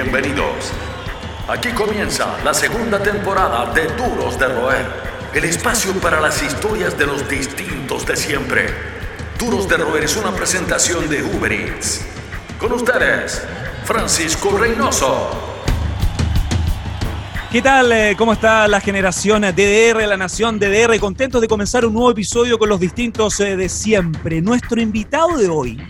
Bienvenidos. Aquí comienza la segunda temporada de Duros de Roer, el espacio para las historias de los distintos de siempre. Duros de Roer es una presentación de Uber Eats. Con ustedes, Francisco Reynoso. ¿Qué tal? Eh, ¿Cómo está la generación DDR, la nación DDR? Contentos de comenzar un nuevo episodio con los distintos eh, de siempre. Nuestro invitado de hoy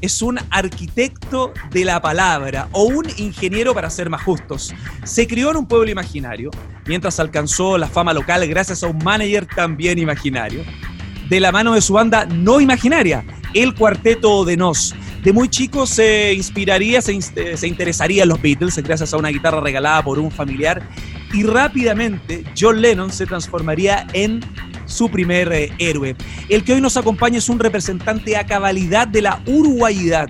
es un arquitecto de la palabra o un ingeniero para ser más justos. Se crió en un pueblo imaginario, mientras alcanzó la fama local gracias a un manager también imaginario. De la mano de su banda no imaginaria, el Cuarteto de Nos. De muy chico se inspiraría, se, se interesaría en los Beatles gracias a una guitarra regalada por un familiar y rápidamente John Lennon se transformaría en su primer eh, héroe. El que hoy nos acompaña es un representante a cabalidad de la uruguayidad,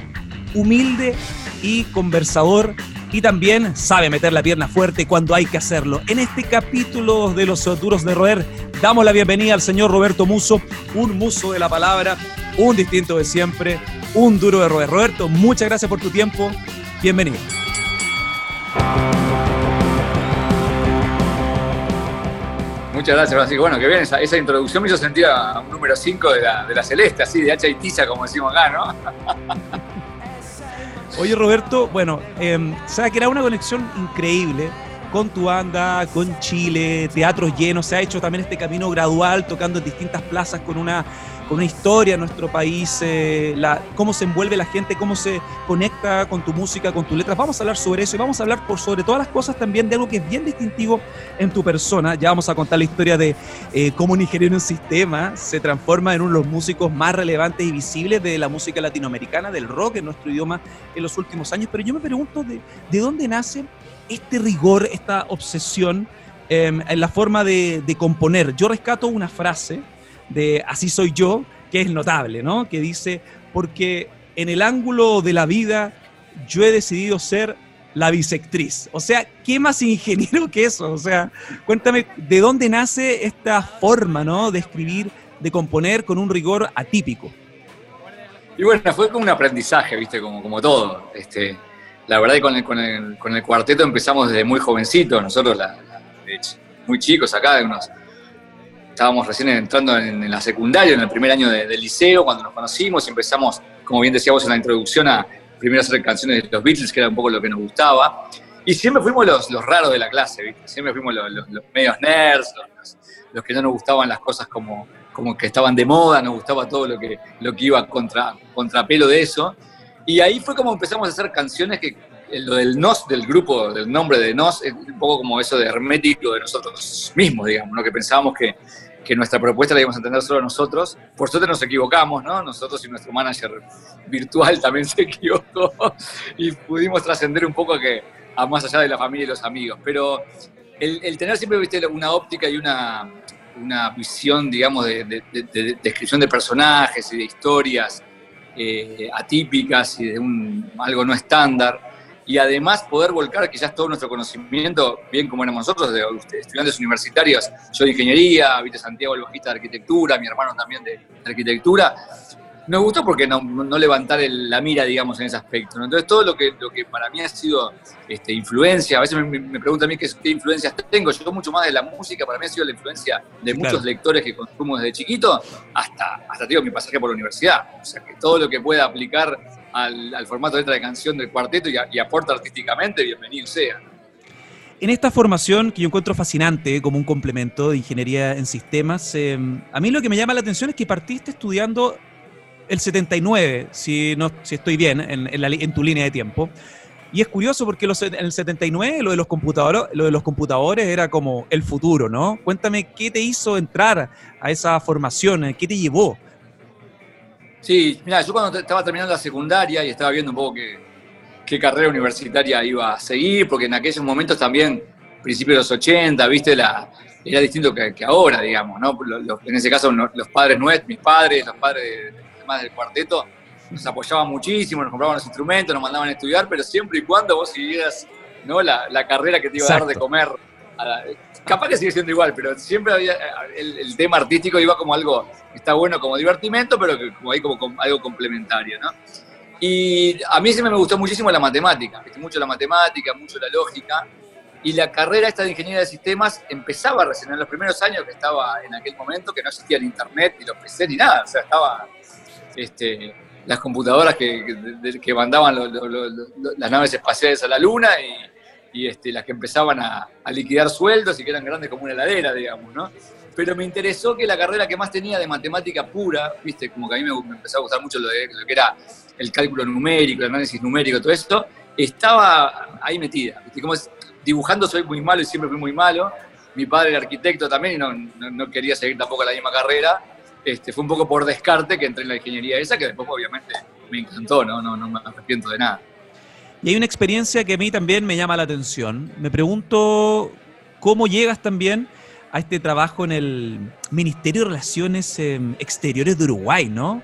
humilde y conversador y también sabe meter la pierna fuerte cuando hay que hacerlo. En este capítulo de los duros de roer damos la bienvenida al señor Roberto Muso, un muso de la palabra, un distinto de siempre, un duro de roer. Roberto, muchas gracias por tu tiempo. Bienvenido. Muchas gracias, Francisco. Bueno, que bien, esa, introducción me hizo sentir a un número 5 de la, celeste, así, de hacha y tiza, como decimos acá, ¿no? Oye, Roberto, bueno, eh, sabes que era una conexión increíble con tu banda, con Chile, teatros llenos, se ha hecho también este camino gradual, tocando en distintas plazas con una con una historia en nuestro país, eh, cómo se envuelve la gente, cómo se conecta con tu música, con tus letras. Vamos a hablar sobre eso y vamos a hablar por sobre todas las cosas también de algo que es bien distintivo en tu persona. Ya vamos a contar la historia de eh, cómo un ingeniero en sistema se transforma en uno de los músicos más relevantes y visibles de la música latinoamericana, del rock en nuestro idioma en los últimos años. Pero yo me pregunto de, de dónde nace este rigor, esta obsesión em, en la forma de, componer. Yo rescato una frase de Así soy yo, que es notable, ¿no? Que dice, porque en el ángulo de la vida yo he decidido ser la bisectriz. O sea, ¿qué más ingeniero que eso? O sea, cuéntame, ¿de dónde nace esta forma, ¿no? De escribir, de componer con un rigor atípico. Y bueno, fue como un aprendizaje, ¿viste? Como, como todo. Este, la verdad que con el, con, el, con el cuarteto empezamos desde muy jovencitos, nosotros la, muy chicos acá, de unos estábamos recién entrando en, la secundaria, en el primer año del liceo, cuando nos conocimos y empezamos, como bien decíamos en la introducción, a primero hacer canciones de los Beatles, que era un poco lo que nos gustaba. Y siempre fuimos los, los raros de la clase, ¿viste? Siempre fuimos los, los, medios nerds, los, que no nos gustaban las cosas como, como que estaban de moda, nos gustaba todo lo que, lo que iba contra, contrapelo de eso. Y ahí fue como empezamos a hacer canciones que lo del NOS, del grupo, del nombre de NOS, es un poco como eso de hermético de nosotros mismos, digamos, ¿no? que pensábamos que que nuestra propuesta la íbamos a entender solo nosotros. Por suerte nos equivocamos, ¿no? Nosotros y nuestro manager virtual también se equivocó y pudimos trascender un poco a, que, a más allá de la familia y los amigos. Pero el, tener siempre ¿viste, una óptica y una, una visión, digamos, de, descripción de personajes y de historias eh, atípicas y de un, algo no estándar, y además poder volcar quizás todo nuestro conocimiento, bien como éramos nosotros, de estudiantes universitarios, yo de ingeniería, Vite Santiago, el bajista de arquitectura, mi hermano también de, arquitectura. Nos gustó porque no, no levantar la mira, digamos, en ese aspecto. Entonces, todo lo que, lo que para mí ha sido este, influencia, a veces me, me preguntan a mí qué, qué, influencias tengo. Yo mucho más de la música, para mí ha sido la influencia de muchos lectores que consumo desde chiquito, hasta, hasta digo, mi pasaje por la universidad. O sea, que todo lo que pueda aplicar al, formato de letra de canción del cuarteto y, aporta artísticamente, bienvenido sea. En esta formación que yo encuentro fascinante como un complemento de ingeniería en sistemas, em, a mí lo que me llama la atención es que partiste estudiando el 79, si, no, si estoy bien en, en, tu línea de tiempo. Y es curioso porque los, en el 79 lo de, los computadores, lo de los computadores era como el futuro, ¿no? Cuéntame qué te hizo entrar a esa formación, qué te llevó. Sí, mira, yo cuando estaba terminando la secundaria y estaba viendo un poco qué, carrera universitaria iba a seguir, porque en aquellos momentos también, principios de los 80, viste, la, era distinto que, ahora, digamos, ¿no? en ese caso, los padres nuestros, mis padres, los padres del cuarteto, nos apoyaban muchísimo, nos compraban los instrumentos, nos mandaban a estudiar, pero siempre y cuando vos siguieras ¿no? la, la carrera que te iba a dar de comer. capaz que sigue siendo igual, pero siempre había el, tema artístico iba como algo está bueno como divertimento, pero que como ahí como, algo complementario, ¿no? Y a mí siempre me gustó muchísimo la matemática, mucho la matemática, mucho la lógica. Y la carrera esta de ingeniería de sistemas empezaba recién en los primeros años que estaba en aquel momento, que no existía el internet, ni los PC, ni nada. O sea, estaba este, las computadoras que, que mandaban las naves espaciales a la luna y, y este, las que empezaban a, a, liquidar sueldos y que eran grandes como una heladera, digamos, ¿no? Pero me interesó que la carrera que más tenía de matemática pura, viste, como que a mí me, empezó a gustar mucho lo, de, lo que era el cálculo numérico, el análisis numérico, todo esto, estaba ahí metida. ¿viste? Como es, dibujando soy muy malo y siempre fui muy malo. Mi padre era arquitecto también y no, no, quería seguir tampoco la misma carrera. Este, fue un poco por descarte que entré en la ingeniería esa, que después obviamente me encantó, ¿no? No, no me arrepiento de nada. Y hay una experiencia que a mí también me llama la atención. Me pregunto cómo llegas también a este trabajo en el Ministerio de Relaciones em, Exteriores de Uruguay, ¿no?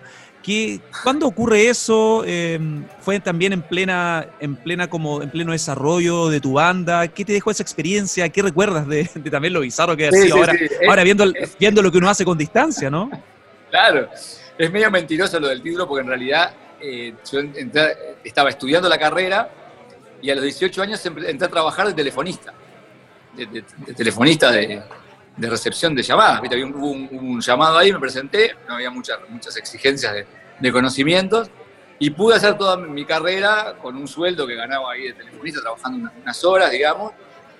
¿Cuándo ocurre eso? Em, ¿Fue también en plena, en plena como en pleno desarrollo de tu banda? ¿Qué te dejó esa experiencia? ¿Qué recuerdas de, también lo bizarro que ha sido ahora, ahora viendo, viendo lo que uno hace con distancia, ¿no? Claro, es medio mentiroso lo del título porque en realidad eh, yo estaba estudiando la carrera y a los 18 años entré a trabajar de telefonista, de telefonista de, de recepción de llamadas. ¿viste? Había un, un, llamado ahí, me presenté, no había muchas, muchas exigencias de, conocimientos y pude hacer toda mi carrera con un sueldo que ganaba ahí de telefonista, trabajando unas, horas, digamos.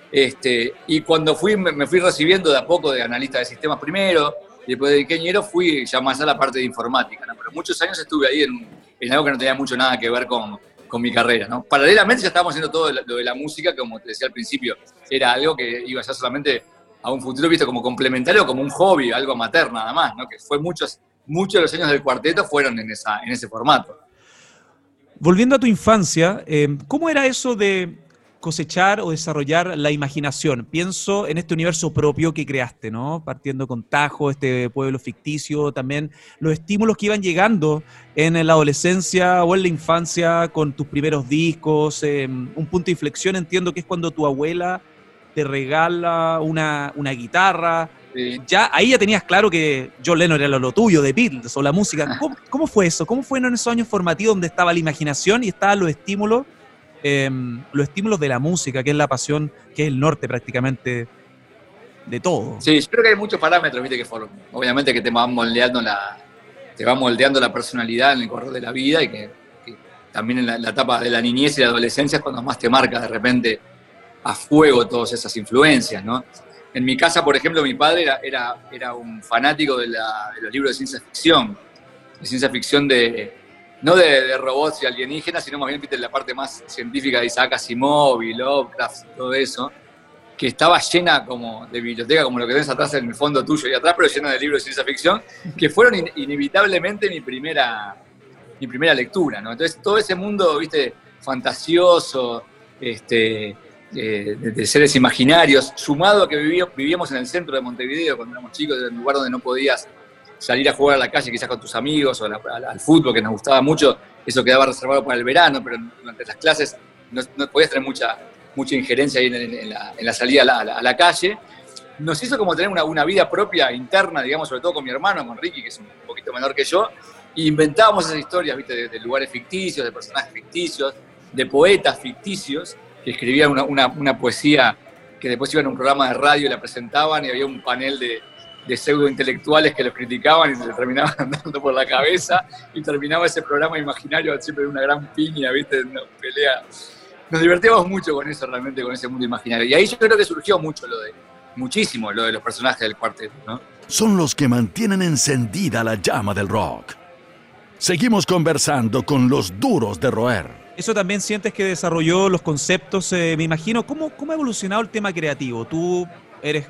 Este, y cuando fui, me, fui recibiendo de a poco de analista de sistemas primero, y después de ingeniero fui ya más a la parte de informática, pero muchos años estuve ahí en, en, algo que no tenía mucho nada que ver con, con mi carrera. Paralelamente ya estábamos haciendo todo lo de la música, como te decía al principio, era algo que iba a ser solamente a un futuro visto como complementario, como un hobby, algo materno nada más, ¿no? que fue muchos, muchos de los años del cuarteto fueron en, esa, en ese formato. Volviendo a tu infancia, eh, ¿cómo era eso de cosechar o desarrollar la imaginación? Pienso en este universo propio que creaste, ¿no? Partiendo con Tajo, este pueblo ficticio, también los estímulos que iban llegando en la adolescencia o en la infancia con tus primeros discos, eh, un punto de inflexión entiendo que es cuando tu abuela te regala una, guitarra. Ya, ahí ya tenías claro que John Lennon era lo, tuyo, de Beatles o la música. ¿Cómo, fue eso? ¿Cómo fue en esos años formativos donde estaba la imaginación y estaban los estímulos, em, los estímulos de la música, que es la pasión, que es el norte prácticamente de todo? Sí, yo creo que hay muchos parámetros, viste, que obviamente que te van moldeando la, te va moldeando la personalidad en el correr de la vida y que, también en la, etapa de la niñez y la adolescencia es cuando más te marca de repente a fuego todas esas influencias, ¿no? En mi casa, por ejemplo, mi padre era, era, un fanático de, los libros de ciencia ficción, de ciencia ficción de, no de, robots y alienígenas, sino más bien la parte más científica de Isaac Asimov y Lovecraft, todo eso, que estaba llena como de biblioteca, como lo que tenés atrás en el fondo tuyo y atrás, pero llena de libros de ciencia ficción, que fueron inevitablemente mi primera, mi primera lectura, ¿no? Entonces, todo ese mundo, viste, fantasioso, este, de, seres imaginarios, sumado a que vivíamos en el centro de Montevideo cuando éramos chicos, en un lugar donde no podías salir a jugar a la calle quizás con tus amigos o al, fútbol que nos gustaba mucho, eso quedaba reservado para el verano, pero durante las clases no, podías tener mucha, mucha injerencia ahí en, la, salida a la, calle. Nos hizo como tener una, vida propia, interna, digamos, sobre todo con mi hermano, con Ricky, que es un poquito menor que yo, e inventábamos esas historias, ¿viste? de lugares ficticios, de personajes ficticios, de poetas ficticios, que escribían una, una, una, poesía que después iban a un programa de radio y la presentaban y había un panel de, de pseudo intelectuales que los criticaban y se les terminaban andando por la cabeza y terminaba ese programa imaginario siempre de una gran piña, ¿viste? Una pelea. Nos divertíamos mucho con eso realmente, con ese mundo imaginario. Y ahí yo creo que surgió mucho lo de, muchísimo lo de los personajes del cuarteto, ¿no? Son los que mantienen encendida la llama del rock. Seguimos conversando con los duros de roer. Eso también sientes que desarrolló los conceptos, eh, me imagino. ¿Cómo, ¿Cómo ha evolucionado el tema creativo? Tú eres,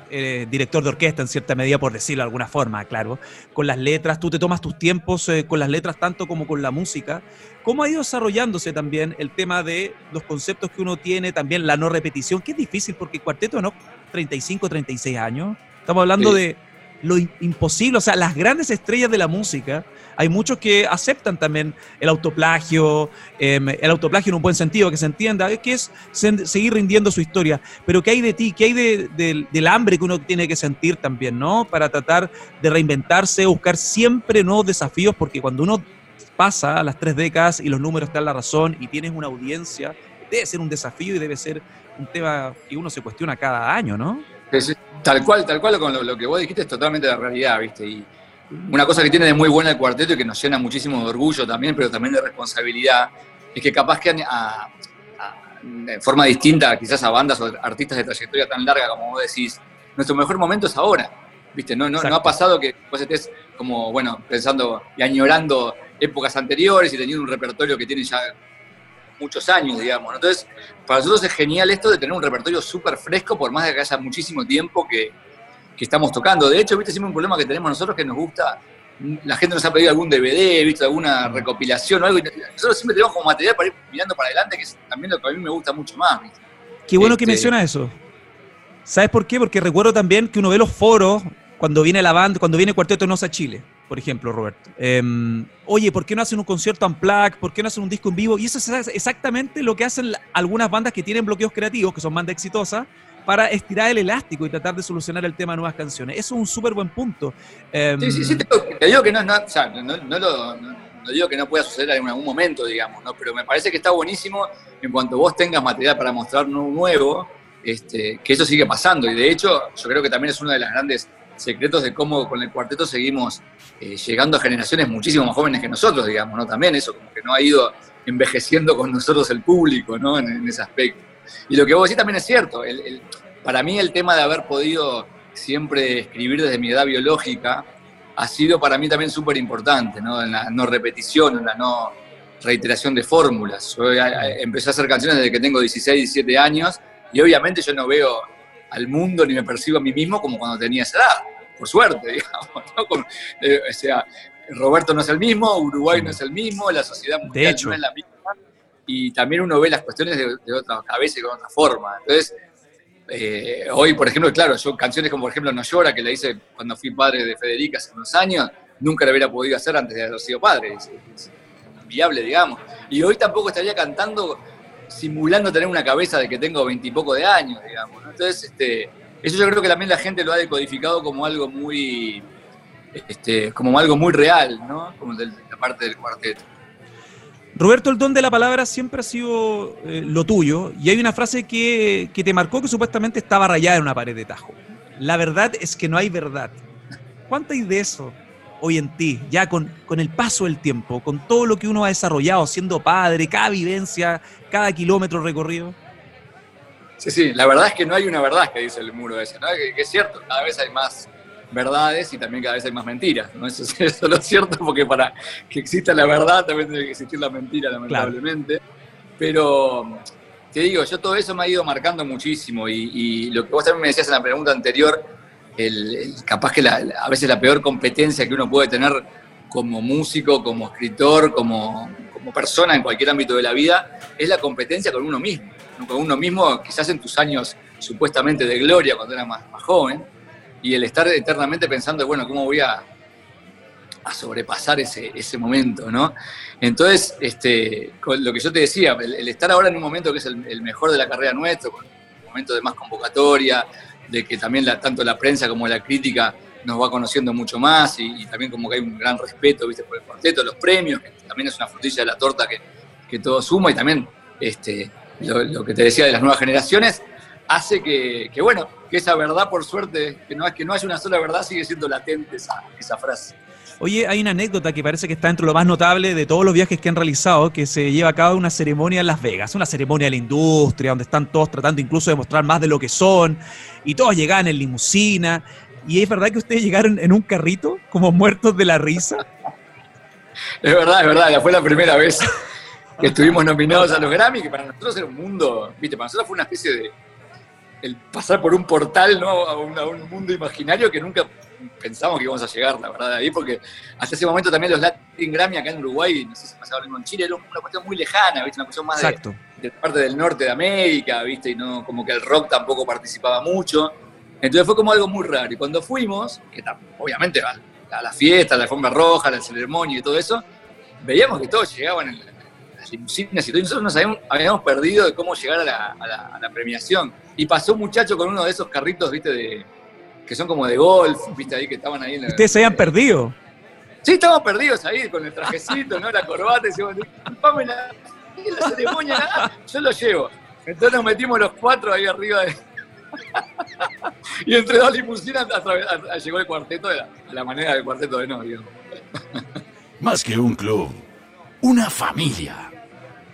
director de orquesta en cierta medida, por decirlo de alguna forma, claro. Con las letras, tú te tomas tus tiempos eh, con las letras tanto como con la música. ¿Cómo ha ido desarrollándose también el tema de los conceptos que uno tiene, también la no repetición, que es difícil porque el cuarteto no 35, 36 años. Estamos hablando de lo imposible, o sea, las grandes estrellas de la música hay muchos que aceptan también el autoplagio, em, el autoplagio en un buen sentido, que se entienda, que es seguir rindiendo su historia. Pero ¿qué hay de ti? ¿Qué hay del hambre que uno tiene que sentir también, ¿no? Para tratar de reinventarse, buscar siempre nuevos desafíos, porque cuando uno pasa a las tres décadas y los números están la razón y tienes una audiencia, debe ser un desafío y debe ser un tema que uno se cuestiona cada año, ¿no? Tal cual, tal cual con lo, que vos dijiste es totalmente la realidad, ¿viste? Y una cosa que tiene de muy buena el cuarteto y que nos llena muchísimo de orgullo también, pero también de responsabilidad, es que capaz que a, en forma distinta quizás a bandas o artistas de trayectoria tan larga como vos decís, nuestro mejor momento es ahora. ¿Viste? No, no, no ha pasado que vos estés como, bueno, pensando y añorando épocas anteriores y teniendo un repertorio que tiene ya muchos años, digamos. Entonces, para nosotros es genial esto de tener un repertorio súper fresco, por más de que haya muchísimo tiempo que, que, estamos tocando. De hecho, viste, siempre un problema que tenemos nosotros que nos gusta, la gente nos ha pedido algún DVD, visto alguna recopilación o algo, y nosotros siempre tenemos como material para ir mirando para adelante, que es también lo que a mí me gusta mucho más. ¿viste? Qué bueno que este, menciona eso. ¿Sabes por qué? Porque recuerdo también que uno ve los foros cuando viene la banda, cuando viene Cuarteto Nosa a Chile, por ejemplo, Roberto. Em, oye, ¿por qué no hacen un concierto unplugged? ¿Por qué no hacen un disco en vivo? Y eso es exactamente lo que hacen algunas bandas que tienen bloqueos creativos, que son bandas exitosas, para estirar el elástico y tratar de solucionar el tema de nuevas canciones. Eso es un súper buen punto. Em, sí, sí, sí, te, digo que no, no, o sea, no, digo que no pueda suceder en algún momento, digamos, ¿no? pero me parece que está buenísimo en cuanto vos tengas material para mostrar nuevo, este, que eso sigue pasando. Y de hecho, yo creo que también es una de las grandes secretos de cómo con el cuarteto seguimos eh, llegando a generaciones muchísimo más jóvenes que nosotros, digamos, ¿no? También eso, como que no ha ido envejeciendo con nosotros el público, ¿no? En, ese aspecto. Y lo que vos decís también es cierto. para mí el tema de haber podido siempre escribir desde mi edad biológica ha sido para mí también súper importante, ¿no? En la no repetición, en la no reiteración de fórmulas. Yo eh, eh, empecé a hacer canciones desde que tengo 16, 17 años y obviamente yo no veo al mundo ni me percibo a mí mismo como cuando tenía esa edad, por suerte, digamos. Eh, o sea, Roberto no es el mismo, Uruguay no es el mismo, la sociedad mundial no es la misma. Y también uno ve las cuestiones de, otra cabeza y con otra forma. Entonces, eh, hoy, por ejemplo, claro, yo canciones como por ejemplo No llora, que la hice cuando fui padre de Federica hace unos años, nunca la hubiera podido hacer antes de haber sido padre. Es, es viable, digamos. Y hoy tampoco estaría cantando simulando tener una cabeza de que tengo veintipoco de años, digamos. Entonces, este, eso yo creo que también la gente lo ha decodificado como algo muy, este, como algo muy real, ¿no? Como la parte del cuarteto. Roberto, el don de la palabra siempre ha sido eh, lo tuyo, y hay una frase que, que te marcó que supuestamente estaba rayada en una pared de tajo. La verdad es que no hay verdad. ¿Cuánto hay de eso? Hoy en ti, ya con, con el paso del tiempo, con todo lo que uno ha desarrollado siendo padre, cada vivencia, cada kilómetro recorrido? Sí, sí, la verdad es que no hay una verdad que dice el muro ese, ¿no? que, es cierto, cada vez hay más verdades y también cada vez hay más mentiras, ¿no? Eso, es lo cierto porque para que exista la verdad también tiene que existir la mentira, lamentablemente. Pero te digo, yo todo eso me ha ido marcando muchísimo y, y, lo que vos también me decías en la pregunta anterior, el, capaz que a veces la peor competencia que uno puede tener como músico, como escritor, como, como persona en cualquier ámbito de la vida, es la competencia con uno mismo. Con uno mismo, quizás en tus años supuestamente de gloria, cuando eras más, más joven, y el estar eternamente pensando, bueno, ¿cómo voy a, a sobrepasar ese, ese, momento, ¿no? Entonces, este, lo que yo te decía, el, estar ahora en un momento que es el, el mejor de la carrera nuestro, un momento de más convocatoria, de que también la, tanto la prensa como la crítica nos va conociendo mucho más y, también como que hay un gran respeto ¿viste? por el cuarteto, los premios, que también es una frutilla de la torta que, que todo suma y también este, lo, que te decía de las nuevas generaciones hace que, que, bueno, que esa verdad por suerte, que no, que no haya una sola verdad, sigue siendo latente esa, esa frase. Oye, hay una anécdota que parece que está entre lo más notable de todos los viajes que han realizado, que se lleva a cabo una ceremonia en Las Vegas, una ceremonia de la industria, donde están todos tratando incluso de mostrar más de lo que son, y todos llegaban en limusina, y es verdad que ustedes llegaron en un carrito, como muertos de la risa. Es verdad, es verdad, fue la primera vez que estuvimos nominados a los Grammy, que para nosotros era un mundo, viste, para nosotros fue una especie de el pasar por un portal, ¿no? a un mundo imaginario que nunca pensamos que íbamos a llegar, la verdad, ahí, porque hasta ese momento también los Latin Grammy acá en Uruguay, no sé si pasaba lo mismo en Chile, era una cuestión muy lejana, ¿viste? Una cuestión más de, parte del norte de América, ¿viste? Y no, como que el rock tampoco participaba mucho. Entonces fue como algo muy raro. Y cuando fuimos, que obviamente a, la fiesta, a la alfombra roja, a la ceremonia y todo eso, veíamos que todos llegaban en las limusinas y todo, y nosotros nos habíamos, perdido de cómo llegar a la, a la premiación. Y pasó un muchacho con uno de esos carritos, ¿viste? De, que son como de golf, viste ahí que estaban ahí en Ustedes se habían perdido. Sí, estamos perdidos ahí con el trajecito, ¿no? La corbata, y decimos, disculpame la, la ceremonia, nada. yo lo llevo. Entonces nos metimos los cuatro ahí arriba de... y entre dos limusinas llegó el cuarteto de la, manera del cuarteto de no, Más que un club, una familia.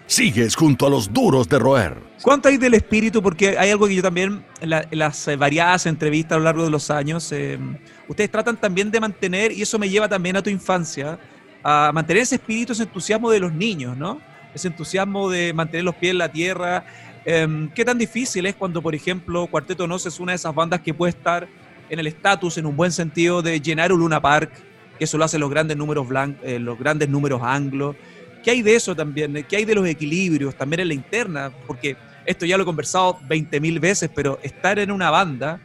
Sigues junto a los duros de roer. ¿Cuánto hay del espíritu? Porque hay algo que yo también, en, las eh, variadas entrevistas a lo largo de los años, eh, ustedes tratan también de mantener, y eso me lleva también a tu infancia, a mantener ese espíritu, ese entusiasmo de los niños, ¿no? Ese entusiasmo de mantener los pies en la tierra. Em, ¿Qué tan difícil es cuando, por ejemplo, Cuarteto Nos es una de esas bandas que puede estar en el estatus, en un buen sentido, de llenar un Luna Park, que eso lo hacen los grandes números eh, los grandes números anglos? ¿Qué hay de eso también? ¿Qué hay de los equilibrios también en la interna? Porque esto ya lo he conversado 20.000 veces, pero estar en una banda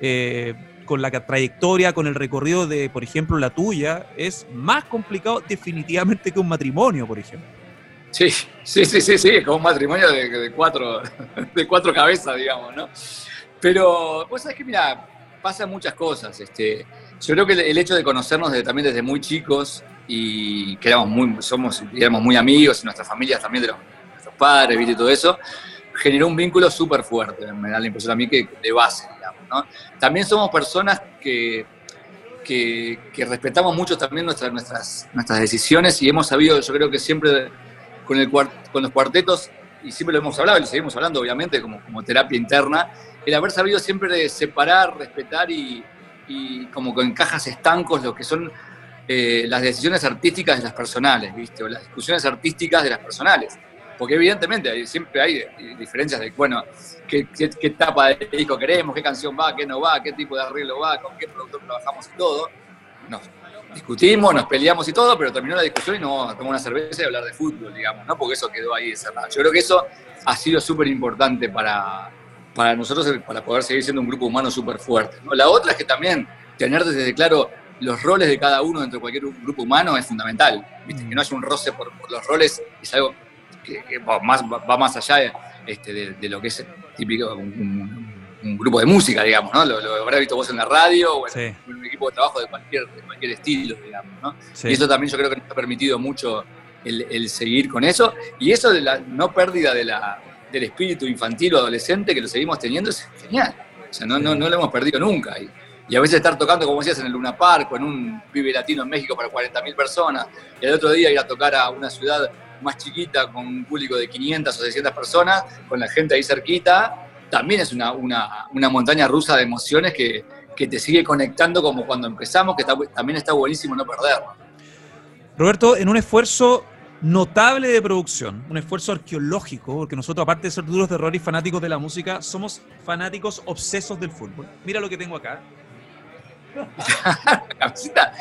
eh, con la trayectoria, con el recorrido de, por ejemplo, la tuya, es más complicado definitivamente que un matrimonio, por ejemplo. Sí, sí, sí, sí, sí, como un matrimonio de, cuatro, de cuatro cabezas, digamos, ¿no? Pero, vos sabés que, mira, pasan muchas cosas. Este, yo creo que el, hecho de conocernos también desde muy chicos y que éramos muy, somos, éramos muy amigos y nuestras familias también de, los, nuestros padres, ¿viste? Y todo eso, generó un vínculo súper fuerte, me da la impresión a mí que de base, digamos. También somos personas que, que, respetamos mucho también nuestras, nuestras, nuestras decisiones y hemos sabido, yo creo que siempre con, el, con los cuartetos, y siempre lo hemos hablado y lo seguimos hablando, obviamente, como, como terapia interna, el haber sabido siempre de separar, respetar y, y como con cajas estancos lo que son eh, las decisiones artísticas de las personales, ¿viste? O las discusiones artísticas de las personales. Porque evidentemente siempre hay diferencias de, bueno, qué, qué, etapa de disco queremos, qué canción va, qué no va, qué tipo de arreglo va, con qué productor trabajamos y todo. Nos discutimos, nos peleamos y todo, pero terminó la discusión y no tomamos una cerveza y hablar de fútbol, digamos, ¿no? Porque eso quedó ahí cerrado. Yo creo que eso ha sido súper importante para, para nosotros, para poder seguir siendo un grupo humano súper fuerte. ¿no? La otra es que también tener desde claro los roles de cada uno dentro de cualquier grupo humano es fundamental. Que no haya un roce por, los roles es algo que, va, más, va más allá este, de, lo que es típico un, grupo de música, digamos, ¿no? Lo, habrás visto vos en la radio o en, un equipo de trabajo de cualquier, cualquier estilo, digamos, ¿no? Y eso también yo creo que nos ha permitido mucho el, seguir con eso. Y eso de la no pérdida de la, del espíritu infantil o adolescente que lo seguimos teniendo es genial. O sea, no, no, no lo hemos perdido nunca. Y, y a veces estar tocando, como decías, en el Luna Park o en un pibe latino en México para 40.000 personas, y el otro día ir a tocar a una ciudad más chiquita con un público de 500 o 600 personas, con la gente ahí cerquita, también es una, una, una montaña rusa de emociones que, que, te sigue conectando como cuando empezamos, que también está buenísimo no perderlo. Roberto, en un esfuerzo notable de producción, un esfuerzo arqueológico, porque nosotros, aparte de ser duros de error y fanáticos de la música, somos fanáticos obsesos del fútbol. Mira lo que tengo acá. la camiseta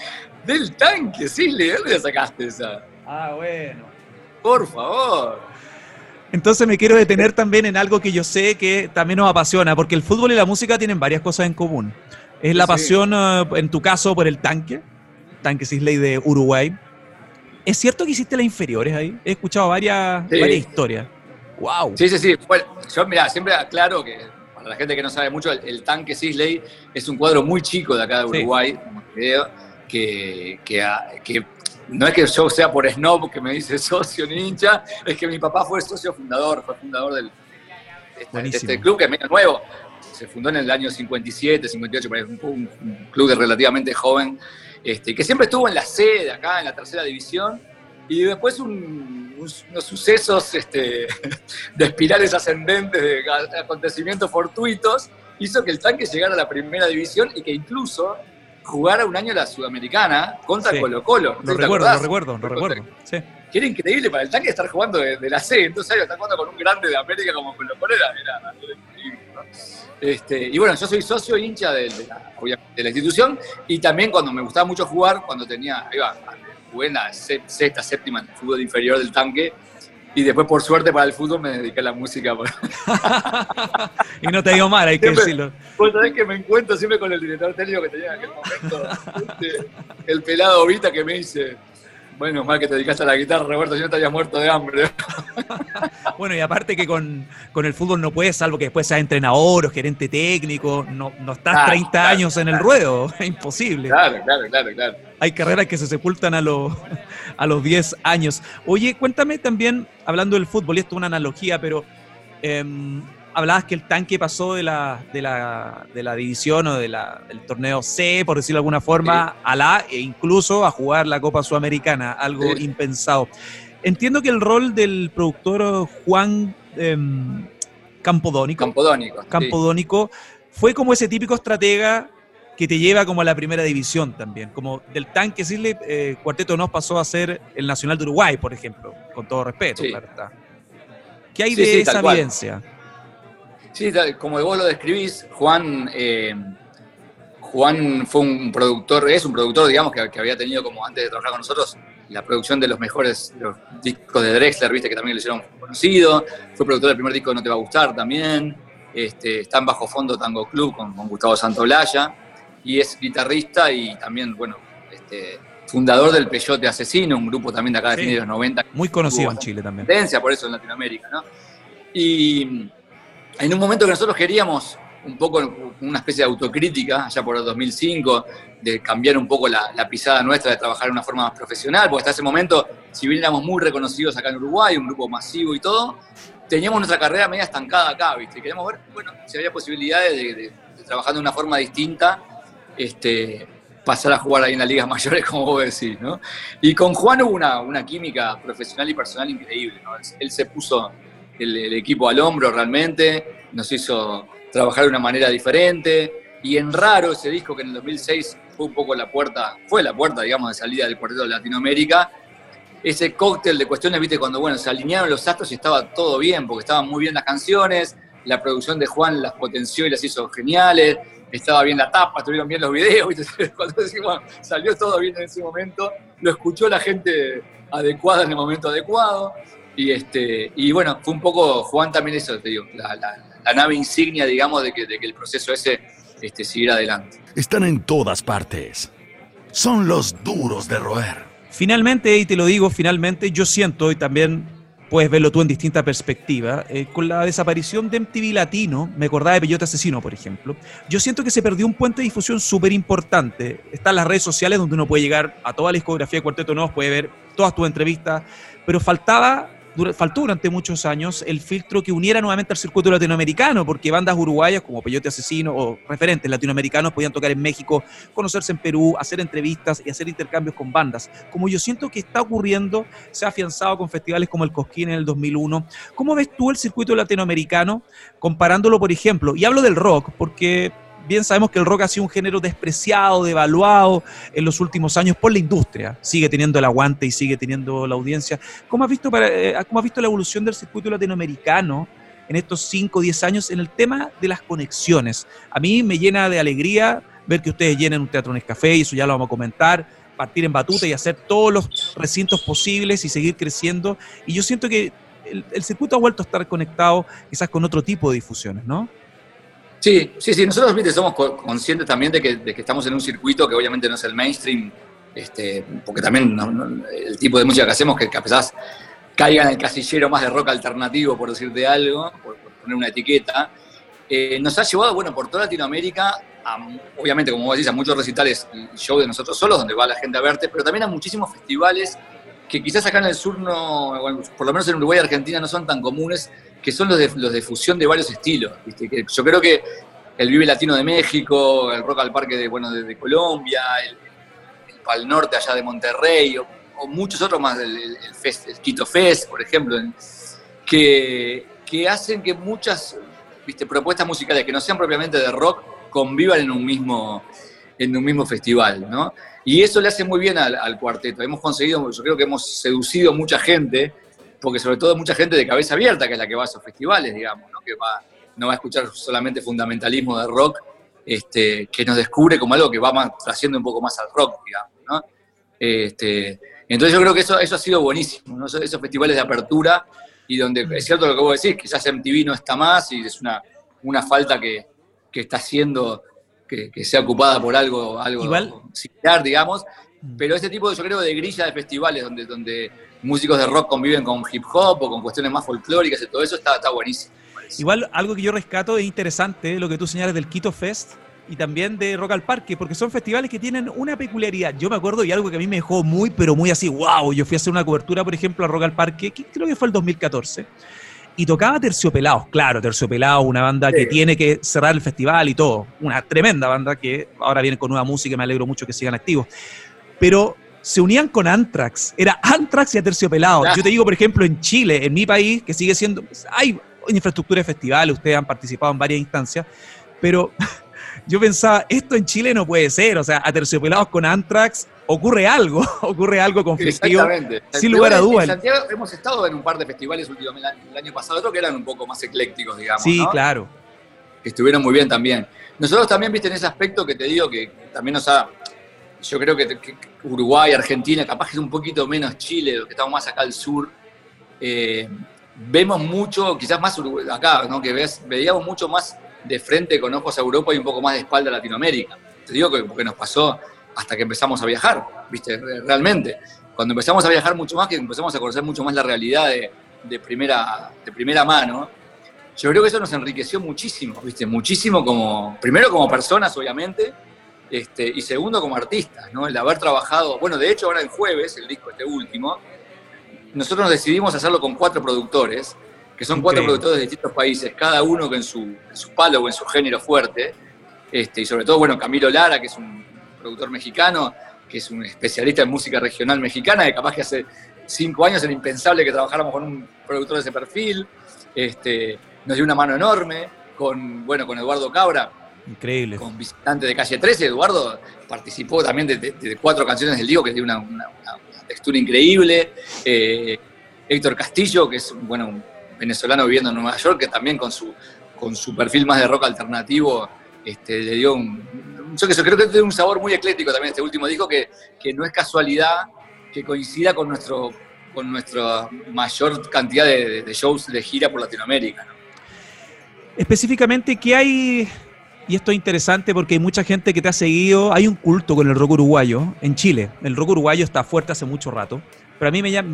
del tanque, sí, ¿de dónde sacaste esa? Ah, bueno. Por favor. Entonces me quiero detener también en algo que yo sé que también nos apasiona, porque el fútbol y la música tienen varias cosas en común. Es la pasión, eh, en tu caso, por el tanque, tanque Sisley de Uruguay. ¿Es cierto que hiciste las inferiores ahí? He escuchado varias, historias. ¡Wow! Sí, sí, sí. Bueno, yo, mira, siempre aclaro que para la gente que no sabe mucho, el, tanque Sisley es un cuadro muy chico de acá de Uruguay, como que, que, no es que yo sea por snob que me dice socio ni hincha, es que mi papá fue socio fundador, fue fundador del, de, este, este club que es medio nuevo. Se fundó en el año 57, 58, un, un club de relativamente joven, este, que siempre estuvo en la sede acá, en la tercera división, y después unos sucesos este, de espirales ascendentes, de acontecimientos fortuitos, hizo que el tanque llegara a la primera división y que incluso jugara un año la Sudamericana contra Colo Colo. lo, recuerdo, lo recuerdo, lo recuerdo, Que era increíble para el tanque estar jugando de, la C, entonces está jugando con un grande de América como Colo Colo, era, increíble. Este, y bueno, yo soy socio hincha de, la, institución y también cuando me gustaba mucho jugar, cuando tenía, ahí va, jugué en la sexta, séptima en el fútbol inferior del tanque. Y después, por suerte, para el fútbol me dediqué a la música. y no te digo mal, hay que decirlo. Vos sabés que me encuentro siempre con el director técnico que tenía en aquel momento, el pelado Vita que me dice, bueno, mal que te dedicaste a la guitarra, Roberto, si no estarías muerto de hambre. bueno, y aparte que con, el fútbol no puedes, salvo que después seas entrenador o gerente técnico, no, no estás 30 años en el ruedo, es imposible. Claro, claro, claro, claro. Hay carreras que se sepultan a los, a los 10 años. Oye, cuéntame también, hablando del fútbol, y esto es una analogía, pero em, hablabas que el tanque pasó de la, de la, de la división o del torneo C, por decirlo de alguna forma, a la e incluso a jugar la Copa Sudamericana, algo impensado. Entiendo que el rol del productor Juan em, Campodónico, Campodónico, Campodónico fue como ese típico estratega que te lleva como a la primera división también. Como del tanque, decirle, eh, Cuarteto Nos pasó a ser el Nacional de Uruguay, por ejemplo, con todo respeto, ¿Qué hay de esa evidencia? Sí, como vos lo describís, Juan, eh, Juan fue un productor, es un productor, digamos, que, había tenido como antes de trabajar con nosotros la producción de los mejores los discos de Drexler, viste, que también lo hicieron conocido. Fue productor del primer disco No Te Va a Gustar también. Este, está en Bajo Fondo Tango Club con, con Gustavo Santaolalla y es guitarrista y también, bueno, este, fundador del Peyote Asesino, un grupo también de acá de los 90. Muy conocido en Chile también. Por eso en Latinoamérica, ¿no? Y en un momento que nosotros queríamos un poco una especie de autocrítica, allá por el 2005, de cambiar un poco la, pisada nuestra, de trabajar de una forma más profesional, porque hasta ese momento, si bien éramos muy reconocidos acá en Uruguay, un grupo masivo y todo, teníamos nuestra carrera media estancada acá, ¿viste? queríamos ver, bueno, si había posibilidades de, de trabajar de una forma distinta este, pasar a jugar ahí en las ligas mayores, como vos decís, ¿no? Y con Juan hubo una, una química profesional y personal increíble, ¿no? Él se puso el, equipo al hombro realmente, nos hizo trabajar de una manera diferente, y en Raro, ese disco que en el 2006 fue un poco la puerta, fue la puerta, digamos, de salida del cuarteto de Latinoamérica, ese cóctel de cuestiones, viste, cuando, bueno, se alinearon los astros y estaba todo bien, porque estaban muy bien las canciones, la producción de Juan las potenció y las hizo geniales, estaba bien la tapa, estuvieron bien los videos, cuando decimos salió todo bien en ese momento, lo escuchó la gente adecuada en el momento adecuado. Y, este, y bueno, fue un poco, Juan también eso, te digo, la, nave insignia, digamos, de que, de que, el proceso ese este, siguiera adelante. Están en todas partes. Son los duros de roer. Finalmente, y te lo digo, finalmente, yo siento y también puedes verlo tú en distinta perspectiva. Eh, con la desaparición de MTV Latino, me acordaba de Peyote Asesino, por ejemplo, yo siento que se perdió un puente de difusión súper importante. Están las redes sociales donde uno puede llegar a toda la discografía de Cuarteto Nuevos, puede ver todas tus entrevistas, pero faltaba faltó durante muchos años el filtro que uniera nuevamente al circuito latinoamericano, porque bandas uruguayas como Peyote Asesino o referentes latinoamericanos podían tocar en México, conocerse en Perú, hacer entrevistas y hacer intercambios con bandas. Como yo siento que está ocurriendo, se ha afianzado con festivales como el Cosquín en el 2001. ¿Cómo ves tú el circuito latinoamericano comparándolo, por ejemplo? Y hablo del rock, porque bien sabemos que el rock ha sido un género despreciado, devaluado en los últimos años por la industria. Sigue teniendo el aguante y sigue teniendo la audiencia. ¿Cómo has visto, eh, cómo has visto la evolución del circuito latinoamericano en estos 5 o 10 años en el tema de las conexiones? A mí me llena de alegría ver que ustedes llenen un teatro en café y eso ya lo vamos a comentar partir en batuta y hacer todos los recintos posibles y seguir creciendo. Y yo siento que el, el, circuito ha vuelto a estar conectado quizás con otro tipo de difusiones, ¿no? Sí, sí, sí, nosotros ¿viste? somos conscientes también de que, de que, estamos en un circuito que obviamente no es el mainstream, este, porque también el tipo de música que hacemos, que, que a pesar caiga en el casillero más de rock alternativo, por decirte algo, por, poner una etiqueta, eh, nos ha llevado, bueno, por toda Latinoamérica, obviamente, como vos decís, a muchos recitales y shows de nosotros solos, donde va la gente a verte, pero también a muchísimos festivales que quizás acá en el sur no, por lo menos en Uruguay y Argentina no son tan comunes, que son los de, los de fusión de varios estilos. Que yo creo que el Vive Latino de México, el Rock al Parque de, bueno, de, Colombia, el, Pal Norte allá de Monterrey, o, muchos otros más, el, Quito Fest, por ejemplo, que, que hacen que muchas ¿viste? propuestas musicales que no sean propiamente de rock convivan en un mismo, en un mismo festival, ¿no? Y eso le hace muy bien al, cuarteto. Hemos conseguido, yo creo que hemos seducido mucha gente, porque sobre todo mucha gente de cabeza abierta, que es la que va a esos festivales, digamos, ¿no? que va, no va a escuchar solamente fundamentalismo de rock, este, que nos descubre como algo que va más, trasciende un poco más al rock, digamos. ¿no? Este, entonces yo creo que eso, eso ha sido buenísimo, ¿no? esos, festivales de apertura y donde es cierto lo que vos decís, quizás MTV no está más y es una, una falta que, que está haciendo que, sea ocupada por algo, algo similar, digamos. Mm. Pero este tipo, de, yo creo, de grilla de festivales donde, donde músicos de rock conviven con hip hop o con cuestiones más folclóricas y todo eso está, está buenísimo. Igual, algo que yo rescato es interesante, lo que tú señalas del Quito Fest, y también de Rock al Parque, porque son festivales que tienen una peculiaridad. Yo me acuerdo y algo que a mí me dejó muy, pero muy así, wow, yo fui a hacer una cobertura, por ejemplo, a Rock al Parque, que creo que fue el 2014, y tocaba Terciopelados, claro, Terciopelados, una banda que tiene que cerrar el festival y todo, una tremenda banda que ahora viene con nueva música y me alegro mucho que sigan activos. Pero se unían con Anthrax, era Anthrax y Terciopelados. Yo te digo, por ejemplo, en Chile, en mi país, que sigue siendo, hay infraestructura de festivales, ustedes han participado en varias instancias, pero yo pensaba, esto en Chile no puede ser, o sea, a terciopelados con Anthrax ocurre algo, ocurre algo conflictivo, sin lugar a dudas. En Santiago hemos estado en un par de festivales últimamente, el año pasado, otro que eran un poco más eclécticos, digamos. Sí, claro. Que estuvieron muy bien también. Nosotros también, viste, en ese aspecto que te digo que también nos ha. Yo creo que, Uruguay, Argentina, capaz que es un poquito menos Chile, que estamos más acá al sur. Eh, vemos mucho, quizás más acá, ¿no? Que ves, veíamos mucho más de frente con ojos a Europa y un poco más de espalda a Latinoamérica. Te digo que porque nos pasó hasta que empezamos a viajar, ¿viste? Realmente. Cuando empezamos a viajar mucho más, que empezamos a conocer mucho más la realidad de, primera, de primera mano, yo creo que eso nos enriqueció muchísimo, ¿viste? Muchísimo como, primero como personas, obviamente, este, y segundo como artistas, ¿no? El haber trabajado, bueno, de hecho ahora el jueves, el disco este último, nosotros decidimos hacerlo con cuatro productores, que son cuatro productores de distintos países, cada uno en su, en su palo o en su género fuerte. Este, y sobre todo, bueno, Camilo Lara, que es un productor mexicano, que es un especialista en música regional mexicana, que capaz que hace cinco años era impensable que trabajáramos con un productor de ese perfil. Este, nos dio una mano enorme con, bueno, con Eduardo Cabra. Increíble. Con visitante de calle 13. Eduardo participó también de, cuatro canciones del Diego, que tiene una, una, textura increíble. Eh, Héctor Castillo, que es bueno, un venezolano viviendo en Nueva York, que también con su, con su perfil más de rock alternativo este, le dio un... Yo que creo que tiene un sabor muy ecléctico también este último disco, que, que no es casualidad que coincida con, nuestro, con nuestra mayor cantidad de, shows de gira por Latinoamérica. Específicamente, ¿qué hay y esto es interesante porque hay mucha gente que te ha seguido. Hay un culto con el rock uruguayo en Chile. El rock uruguayo está fuerte hace mucho rato. Pero a mí me llama,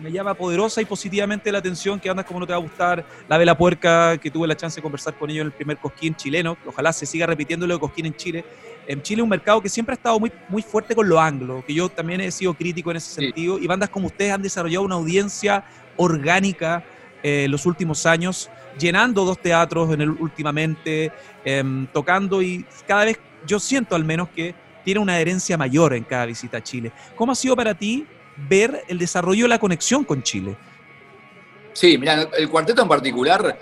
me llama, poderosa y positivamente la atención que andas como no te va a gustar. La Vela Puerca, que tuve la chance de conversar con ellos en el primer Cosquín chileno. Ojalá se siga repitiendo lo de Cosquín en Chile. En Chile un mercado que siempre ha estado muy, muy fuerte con lo anglo, que yo también he sido crítico en ese sentido. Y bandas como ustedes han desarrollado una audiencia orgánica en eh, los últimos años, llenando dos teatros en el, últimamente, em, tocando y cada vez yo siento al menos que tiene una adherencia mayor en cada visita a Chile. ¿Cómo ha sido para ti ver el desarrollo de la conexión con Chile. Sí, mira, el cuarteto en particular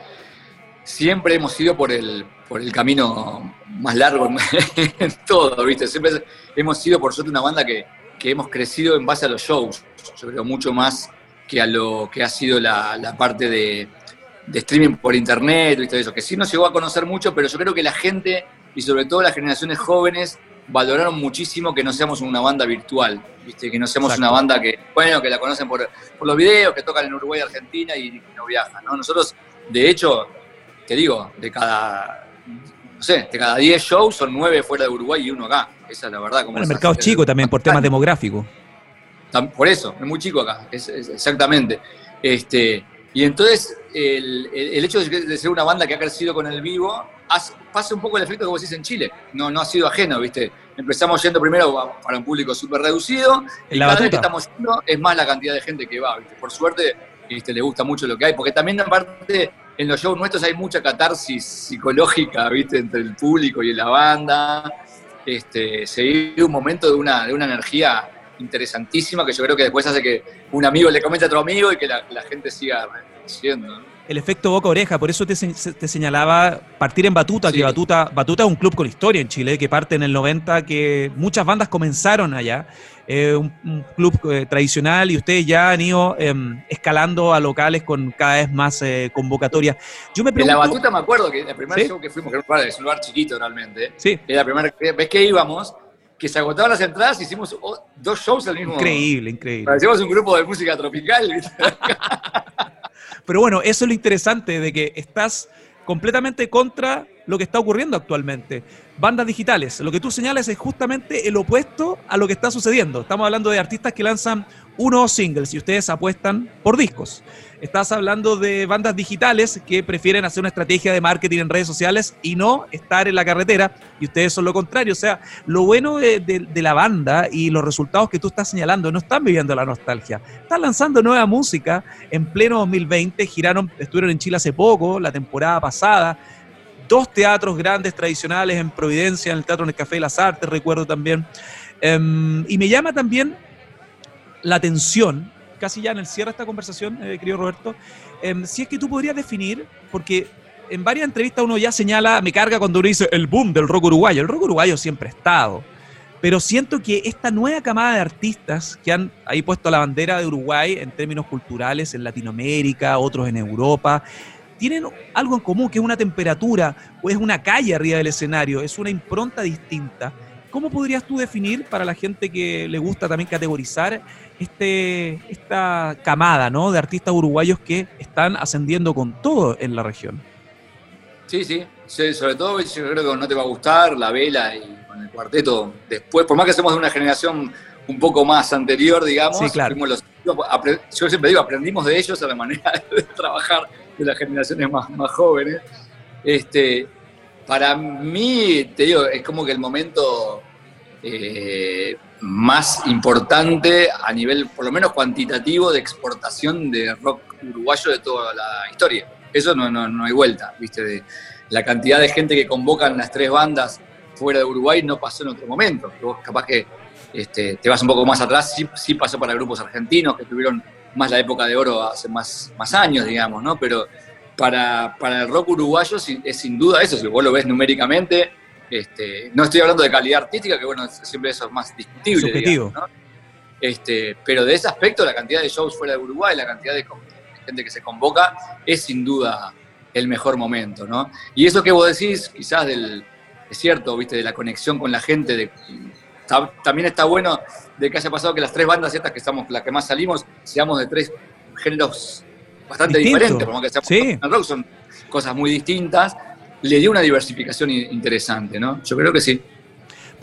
siempre hemos ido por el, por el camino más largo en todo, ¿viste? Siempre hemos sido, por suerte, una banda que, hemos crecido en base a los shows. Yo creo mucho más que a lo que ha sido la, parte de, streaming por internet, ¿viste? Eso, que sí nos llegó a conocer mucho, pero yo creo que la gente, y sobre todo las generaciones jóvenes, valoraron muchísimo que no seamos una banda virtual, ¿viste? que no seamos una banda que, bueno, que la conocen por, los videos, que tocan en Uruguay y Argentina y no viajan. ¿no? Nosotros, de hecho, te digo, de cada, no sé, de cada 10 shows son 9 fuera de Uruguay y uno acá. Esa es la verdad. Como el mercado es chico también por temas demográficos. Por eso, es muy chico acá, exactamente. Este, y entonces, el, hecho de ser una banda que ha crecido con el vivo pasa un poco el efecto que vos decís en Chile. No, no ha sido ajeno, ¿viste? Empezamos yendo primero para un público súper reducido y cada vez que estamos yendo es más la cantidad de gente que va, ¿viste? Por suerte, ¿viste? le gusta mucho lo que hay, porque también aparte en los shows nuestros hay mucha catarsis psicológica, ¿viste? Entre el público y la banda. Este, se vive un momento de una, de una energía interesantísima que yo creo que después hace que un amigo le comente a otro amigo y que la, la gente siga siendo. El efecto boca-oreja, por eso te, señalaba partir en Batuta, que Batuta, Batuta es un club con historia en Chile, que parte en el 90, que muchas bandas comenzaron allá, eh, un, club eh, tradicional y ustedes ya han ido em, escalando a locales con cada vez más eh, convocatorias. Yo me pregunto, en la Batuta me acuerdo que el primer show que fuimos, que es un lugar chiquito realmente, sí. la primera vez que íbamos, que se agotaban las entradas, hicimos dos shows al mismo Increíble, increíble. Parecíamos un grupo de música tropical. Pero bueno, eso es lo interesante de que estás completamente contra lo que está ocurriendo actualmente. Bandas digitales, lo que tú señalas es justamente el opuesto a lo que está sucediendo. Estamos hablando de artistas que lanzan unos singles y ustedes apuestan por discos. Estás hablando de bandas digitales que prefieren hacer una estrategia de marketing en redes sociales y no estar en la carretera y ustedes son lo contrario. O sea, lo bueno de, la banda y los resultados que tú estás señalando no están viviendo la nostalgia. Están lanzando nueva música en pleno 2020, giraron, estuvieron en Chile hace poco, la temporada pasada dos teatros grandes tradicionales en Providencia, en el Teatro en el Café de las Artes, recuerdo también. Em, y me llama también la atención, casi ya en el cierre de esta conversación, eh, querido Roberto, em, si es que tú podrías definir, porque en varias entrevistas uno ya señala, me carga cuando uno dice el boom del rock uruguayo. El rock uruguayo siempre ha estado. Pero siento que esta nueva camada de artistas que han ahí puesto la bandera de Uruguay en términos culturales en Latinoamérica, otros en Europa, tienen algo en común, que es una temperatura o es una calle arriba del escenario, es una impronta distinta. ¿Cómo podrías tú definir para la gente que le gusta también categorizar este, esta camada ¿no? de artistas uruguayos que están ascendiendo con todo en la región? Sí, sí, sobre todo yo creo que no te va a gustar la vela y con el cuarteto después, por más que somos de una generación un poco más anterior, digamos, sí, claro. yo siempre digo, aprendimos de ellos a la manera de trabajar de las generaciones más, más jóvenes. Este, para mí, te digo, es como que el momento eh, más importante a nivel, por lo menos cuantitativo, de exportación de rock uruguayo de toda la historia. Eso no, no, hay vuelta, ¿viste? De la cantidad de gente que convocan las tres bandas fuera de Uruguay no pasó en otro momento. Vos capaz que este, te vas un poco más atrás, sí, sí pasó para grupos argentinos que tuvieron más la época de oro hace más, más años, digamos, ¿no? Pero para, para el rock uruguayo es sin duda eso, si vos lo ves numéricamente, este, no estoy hablando de calidad artística, que bueno, siempre eso es más discutible. este, pero de ese aspecto, la cantidad de shows fuera de Uruguay, la cantidad de, gente que se convoca, es sin duda el mejor momento, ¿no? Y eso que vos decís, quizás del, es cierto, viste, de la conexión con la gente, de, también está bueno de que haya pasado que las tres bandas estas que estamos, las que más salimos, seamos de tres géneros bastante diferentes, como que sí. rock, son cosas muy distintas, le dio una diversificación interesante, ¿no? Yo creo que sí.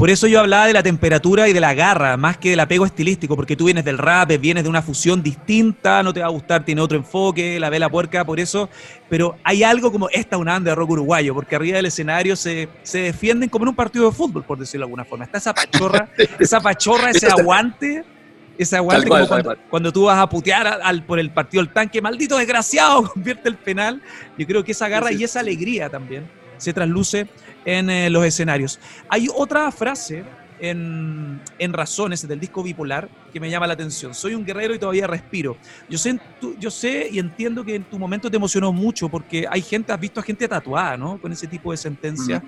Por eso yo hablaba de la temperatura y de la garra, más que del apego estilístico, porque tú vienes del rap, vienes de una fusión distinta, no te va a gustar, tiene otro enfoque, la vela puerca, por eso. Pero hay algo como esta unanda de rock uruguayo, porque arriba del escenario se, se defienden como en un partido de fútbol, por decirlo de alguna forma. Está esa pachorra, esa pachorra, ese aguante ese aguante como cuando, tú vas a putear al, por el partido del tanque, maldito desgraciado, convierte el penal. Yo creo que esa garra y esa alegría también se trasluce en eh, los escenarios. Hay otra frase en, Razones del disco bipolar que me llama la atención. Soy un guerrero y todavía respiro. Yo sé, yo sé y entiendo que en tu momento te emocionó mucho porque hay gente, has visto a gente tatuada, ¿no? Con ese tipo de sentencia.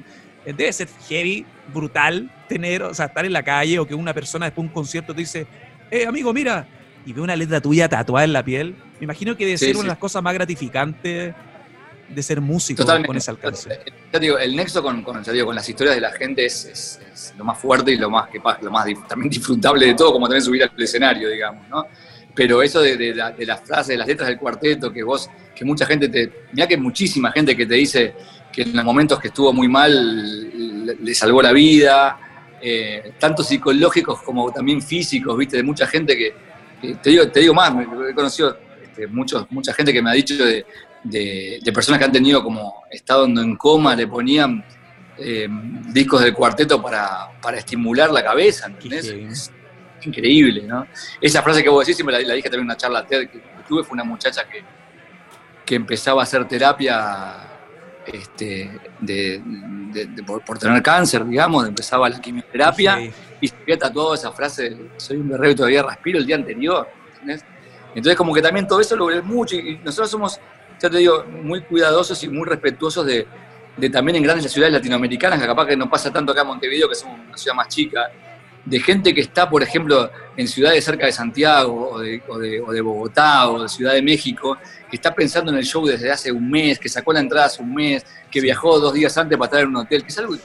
Eh, debe ser heavy, brutal, tener, o sea, estar en la calle o que una persona después de un concierto te dice, eh, amigo, mira, y ve una letra tuya tatuada en la piel. Me imagino que debe ser una de las cosas más gratificantes de ser músico con ese alcance. Digo, el nexo con, con, digo, con las historias de la gente es, lo más fuerte y lo más, que, lo más también disfrutable de todo, como también subir al escenario, digamos, ¿no? Pero eso de, de, de las frases, de las letras del cuarteto, que vos, que mucha gente te. Mira que muchísima gente que te dice que en los momentos que estuvo muy mal le, salvó la vida, eh, tanto psicológicos como también físicos, ¿viste? De mucha gente que. te, digo, te digo más, he conocido este, muchos, mucha gente que me ha dicho de, de, personas que han tenido como estado en coma, le ponían eh, discos del cuarteto para, estimular la cabeza, ¿entendés? Es increíble, ¿no? Esa frase que vos decís, siempre la, dije también en una charla que tuve, fue una muchacha que, que empezaba a hacer terapia este, de, por, tener cáncer, digamos, empezaba la quimioterapia y se había tatuado esa frase, soy un guerrero y todavía respiro el día anterior, ¿entendés? Entonces como que también todo eso lo ves mucho y nosotros somos ya te digo, muy cuidadosos y muy respetuosos de, también en grandes ciudades latinoamericanas, que capaz que no pasa tanto acá en Montevideo, que somos una ciudad más chica, de gente que está, por ejemplo, en ciudades cerca de Santiago o de, o de, Bogotá o de Ciudad de México, que está pensando en el show desde hace un mes, que sacó la entrada hace un mes, que viajó dos días antes para estar en un hotel, que es algo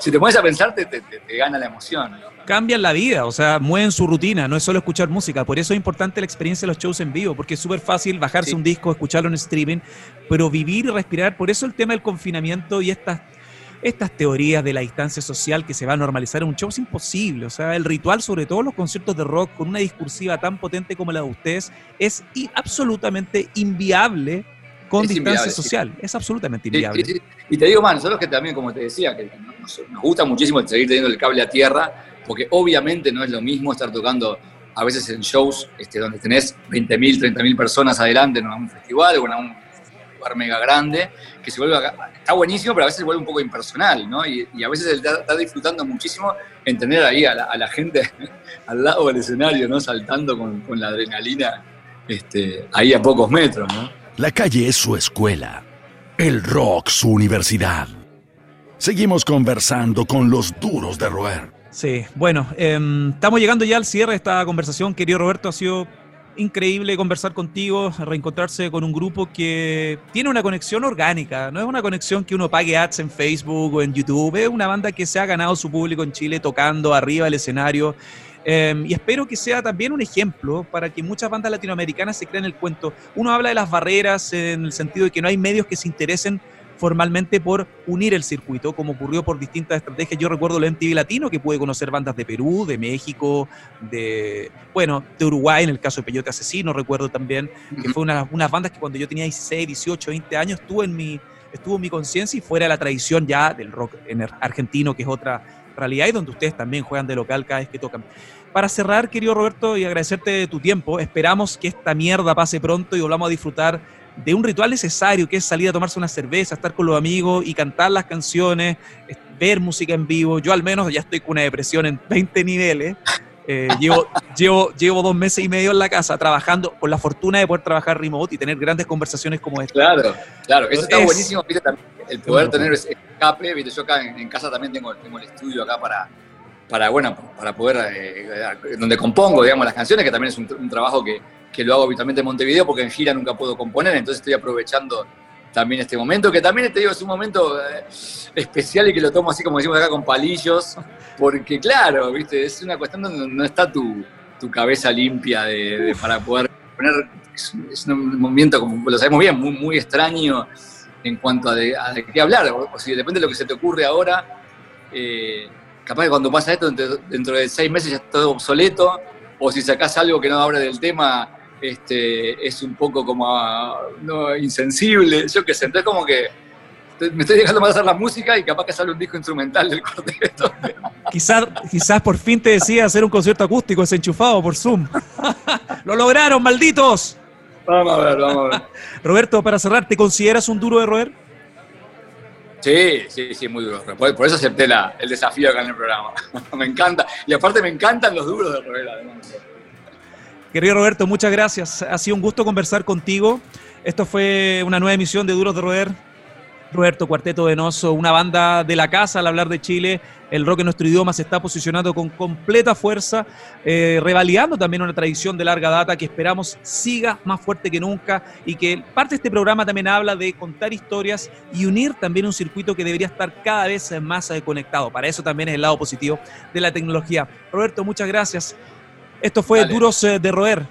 Si te pones a pensar, te, gana la emoción. Cambian la vida, o sea, mueven su rutina, no es solo escuchar música. Por eso es importante la experiencia de los shows en vivo, porque es súper fácil bajarse un disco, escucharlo en streaming, pero vivir y respirar. Por eso el tema del confinamiento y estas estas teorías de la distancia social que se va a normalizar en un show es imposible. O sea, el ritual, sobre todo los conciertos de rock, con una discursiva tan potente como la de ustedes, es absolutamente inviable con distancia social. Es absolutamente inviable. Y, te digo más, nosotros que también, como te decía, que nos, gusta muchísimo seguir teniendo el cable a tierra, porque obviamente no es lo mismo estar tocando a veces en shows este, donde tenés 20.000, 30.000 personas adelante en un festival o en un lugar mega grande, que se vuelve, está buenísimo, pero a veces se vuelve un poco impersonal, ¿no? Y, a veces está, está, disfrutando muchísimo en tener ahí a la, gente al lado del escenario, ¿no? Saltando con, la adrenalina este, ahí a pocos metros, ¿no? La calle es su escuela, el rock su universidad. Seguimos conversando con los duros de roer. Sí, bueno, em, estamos llegando ya al cierre de esta conversación, querido Roberto. Ha sido increíble conversar contigo, reencontrarse con un grupo que tiene una conexión orgánica, no es una conexión que uno pague ads en Facebook o en YouTube, es una banda que se ha ganado su público en Chile tocando arriba del escenario. Em, y espero que sea también un ejemplo para que muchas bandas latinoamericanas se crean el cuento. Uno habla de las barreras en el sentido de que no hay medios que se interesen formalmente por unir el circuito, como ocurrió por distintas estrategias. Yo recuerdo el MTV Latino, que pude conocer bandas de Perú, de México, de, bueno, de Uruguay, en el caso de Peyote Asesino, recuerdo también, que fue una, unas bandas que cuando yo tenía 16, 18, 20 años, estuvo en mi, estuvo en mi conciencia y fuera la tradición ya del rock argentino, que es otra realidad y donde ustedes también juegan de local cada vez que tocan. Para cerrar, querido Roberto, y agradecerte tu tiempo, esperamos que esta mierda pase pronto y volvamos a disfrutar de un ritual necesario que es salir a tomarse una cerveza, estar con los amigos y cantar las canciones, ver música en vivo. Yo al menos ya estoy con una depresión en 20 niveles. Eh, llevo, llevo, llevo dos meses y medio en la casa trabajando con la fortuna de poder trabajar remote y tener grandes conversaciones como esta. Claro, claro, eso está buenísimo, el poder tener ese escape, ¿viste? yo acá en, casa también tengo, tengo el estudio acá para, para, bueno, para poder, eh, donde compongo, digamos, las canciones, que también es un trabajo que, que lo hago habitualmente en Montevideo porque en gira nunca puedo componer, entonces estoy aprovechando también este momento, que también te digo es un momento eh, especial y que lo tomo así como decimos acá con palillos, porque claro, viste, es una cuestión donde no está tu, cabeza limpia de, para poder poner, es, un momento, como lo sabemos bien, muy, muy extraño en cuanto a de, qué hablar, o, si depende de lo que se te ocurre ahora, eh, capaz que cuando pasa esto, dentro, dentro de seis meses ya está todo obsoleto, o si sacás algo que no habla del tema, este, es un poco como no, insensible, yo qué sé, entonces como que me estoy dejando más hacer la música y capaz que sale un disco instrumental del cuarteto. Quizás, quizás por fin te decía hacer un concierto acústico desenchufado por Zoom. ¡Lo lograron, malditos! Vamos a ver, vamos a ver. Roberto, para cerrar, ¿te consideras un duro de roer? Sí, sí, sí, muy duro. Por, eso acepté la, el desafío acá en el programa. me encanta. Y aparte me encantan los duros de roer, además. Querido Roberto, muchas gracias. Ha sido un gusto conversar contigo. Esto fue una nueva emisión de Duros de Roer. Roberto Cuarteto Venoso, una banda de la casa al hablar de Chile. El rock en nuestro idioma se está posicionando con completa fuerza, eh, también una tradición de larga data que esperamos siga más fuerte que nunca y que parte de este programa también habla de contar historias y unir también un circuito que debería estar cada vez más conectado. Para eso también es el lado positivo de la tecnología. Roberto, muchas gracias. Esto fue Duros eh, de Roer.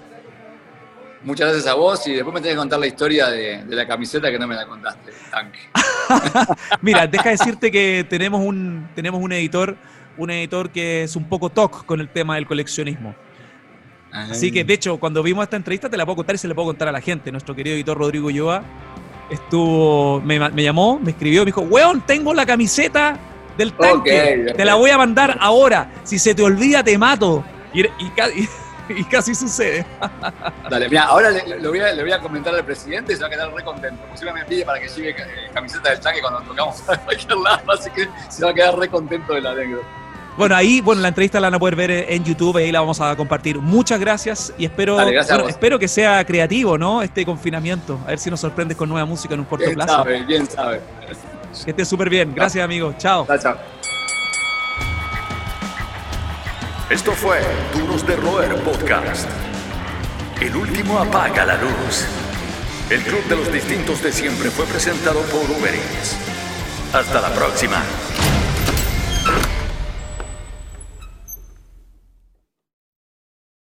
Muchas gracias a vos y después me tenés que contar la historia de, la camiseta que no me la contaste, tanque. Mira, deja decirte que tenemos un, tenemos un editor, un editor que es un poco toc con el tema del coleccionismo. Así que, de hecho, cuando vimos esta entrevista te la puedo contar y se la puedo contar a la gente. Nuestro querido editor Rodrigo Yoa estuvo, me, llamó, me escribió, me dijo, weón, tengo la camiseta del tanque, te la voy a mandar ahora. Si se te olvida, te mato. Y, casi sucede. Dale, mira, ahora le, voy a, comentar al presidente y se va a quedar re contento. Posiblemente me pide para que lleve eh, camiseta del tanque cuando tocamos a cualquier lado, así que se va a quedar re contento de la anécdota. Bueno, ahí, bueno, la entrevista la van a poder ver en YouTube, ahí la vamos a compartir. Muchas gracias y espero, espero que sea creativo, ¿no? Este confinamiento. A ver si nos sorprendes con nueva música en un corto bien plazo. Sabe, bien sabe. Que esté súper bien. Gracias, amigo. Chao. Chao, chao. Esto fue Duros de Roer Podcast. El último apaga la luz. El Club de los Distintos de Siempre fue presentado por Uber Eats. Hasta la próxima.